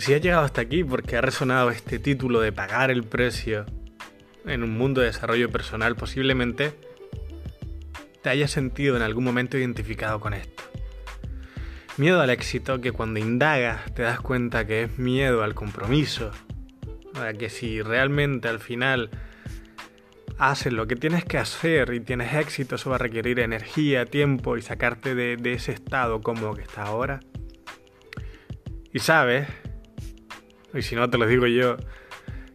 Si has llegado hasta aquí porque ha resonado este título de pagar el precio en un mundo de desarrollo personal, posiblemente te hayas sentido en algún momento identificado con esto. Miedo al éxito que cuando indagas te das cuenta que es miedo al compromiso, a que si realmente al final haces lo que tienes que hacer y tienes éxito, eso va a requerir energía, tiempo y sacarte de, de ese estado cómodo que está ahora. Y sabes, y si no te lo digo yo,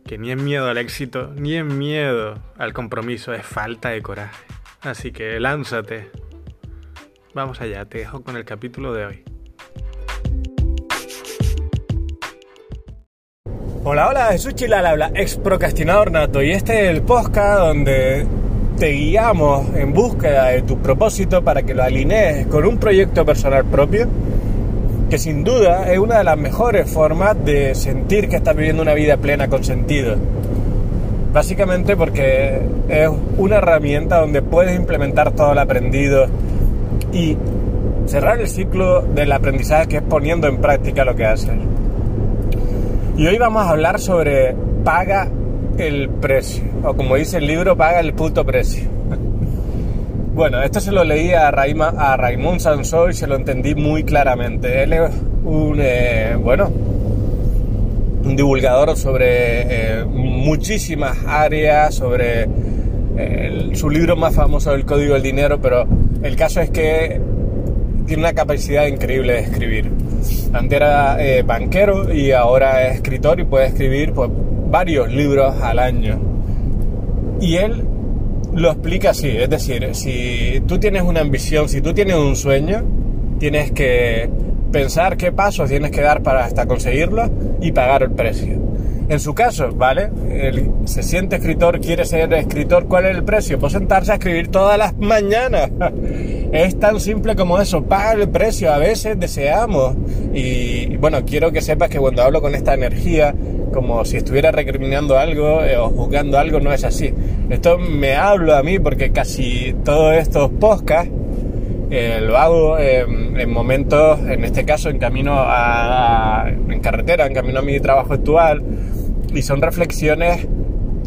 que ni es miedo al éxito, ni es miedo al compromiso, es falta de coraje. Así que lánzate. Vamos allá, te dejo con el capítulo de hoy. Hola, hola, Jesús Chilal habla, ex procrastinador nato, y este es el podcast donde te guiamos en búsqueda de tu propósito para que lo alinees con un proyecto personal propio, que sin duda es una de las mejores formas de sentir que estás viviendo una vida plena con sentido. Básicamente porque es una herramienta donde puedes implementar todo el aprendido y cerrar el ciclo del aprendizaje que es poniendo en práctica lo que haces. Y hoy vamos a hablar sobre paga el precio, o como dice el libro, paga el puto precio. Bueno, esto se lo leí a, Raima, a Raymond Sansó y se lo entendí muy claramente. Él es un, eh, bueno, un divulgador sobre eh, muchísimas áreas, sobre eh, su libro más famoso, El Código del Dinero, pero el caso es que tiene una capacidad increíble de escribir. Antes era eh, banquero y ahora es escritor y puede escribir pues, varios libros al año. Y él lo explica así, es decir, si tú tienes una ambición, si tú tienes un sueño, tienes que pensar qué pasos tienes que dar para hasta conseguirlo y pagar el precio. En su caso, ¿vale? Él se siente escritor, quiere ser escritor, ¿cuál es el precio? Pues sentarse a escribir todas las mañanas. Es tan simple como eso, paga el precio, a veces deseamos. Y bueno, quiero que sepas que cuando hablo con esta energía, como si estuviera recriminando algo eh, o juzgando algo, no es así. Esto me hablo a mí porque casi todos estos podcasts eh, lo hago en momentos, en este caso en camino a, en carretera, en camino a mi trabajo actual, y son reflexiones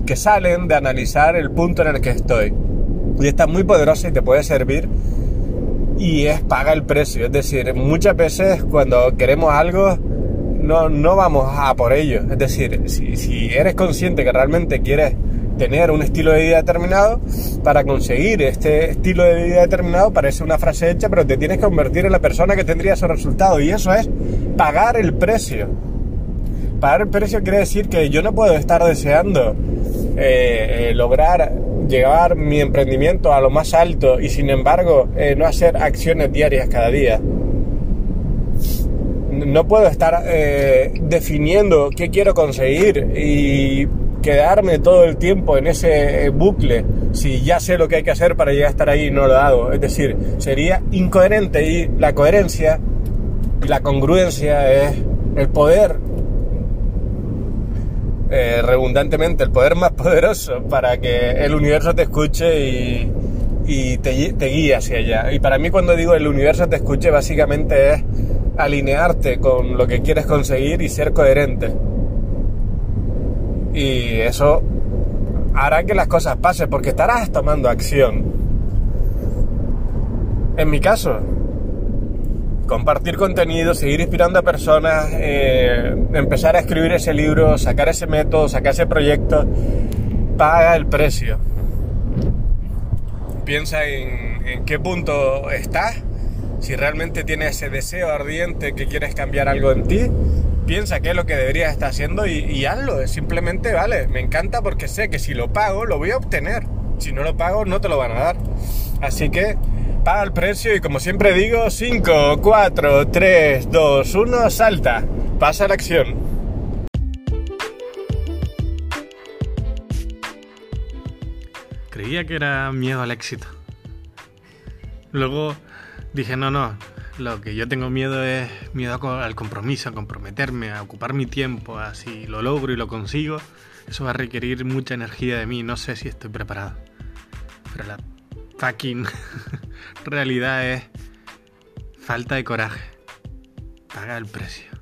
que salen de analizar el punto en el que estoy. Y está muy poderosa y te puede servir y es paga el precio. Es decir, muchas veces cuando queremos algo no, no vamos a por ello. Es decir, si, si eres consciente que realmente quieres tener un estilo de vida determinado, para conseguir este estilo de vida determinado parece una frase hecha, pero te tienes que convertir en la persona que tendría esos resultados. Y eso es pagar el precio. Pagar el precio quiere decir que yo no puedo estar deseando eh, eh, lograr llevar mi emprendimiento a lo más alto y sin embargo eh, no hacer acciones diarias cada día. No puedo estar definiendo qué quiero conseguir y quedarme todo el tiempo en ese bucle si ya sé lo que hay que hacer para llegar a estar ahí y no lo hago. Es decir, sería incoherente y la coherencia y la congruencia es el poder eh, redundantemente el poder más poderoso para que el universo te escuche y, y te, te, guíe hacia allá. Y para mí cuando digo el universo te escuche básicamente es alinearte con lo que quieres conseguir y ser coherente. Y eso hará que las cosas pasen porque estarás tomando acción. En mi caso, compartir contenido, seguir inspirando a personas, eh, empezar a escribir ese libro, sacar ese método, sacar ese proyecto, paga el precio. Piensa en, en qué punto estás, si realmente tienes ese deseo ardiente que quieres cambiar algo en ti, piensa qué es lo que deberías estar haciendo y, y hazlo. Simplemente, vale, me encanta porque sé que si lo pago, lo voy a obtener. Si no lo pago, no te lo van a dar. Así que paga el precio y como siempre digo, 5, 4, 3, 2, 1, salta, pasa a la acción. Creía que era miedo al éxito. Luego dije, no, no, lo que yo tengo miedo es miedo al compromiso, a comprometerme, a ocupar mi tiempo, a si lo logro y lo consigo, eso va a requerir mucha energía de mí, no sé si estoy preparado. Pero la fucking realidad es falta de coraje. Paga el precio.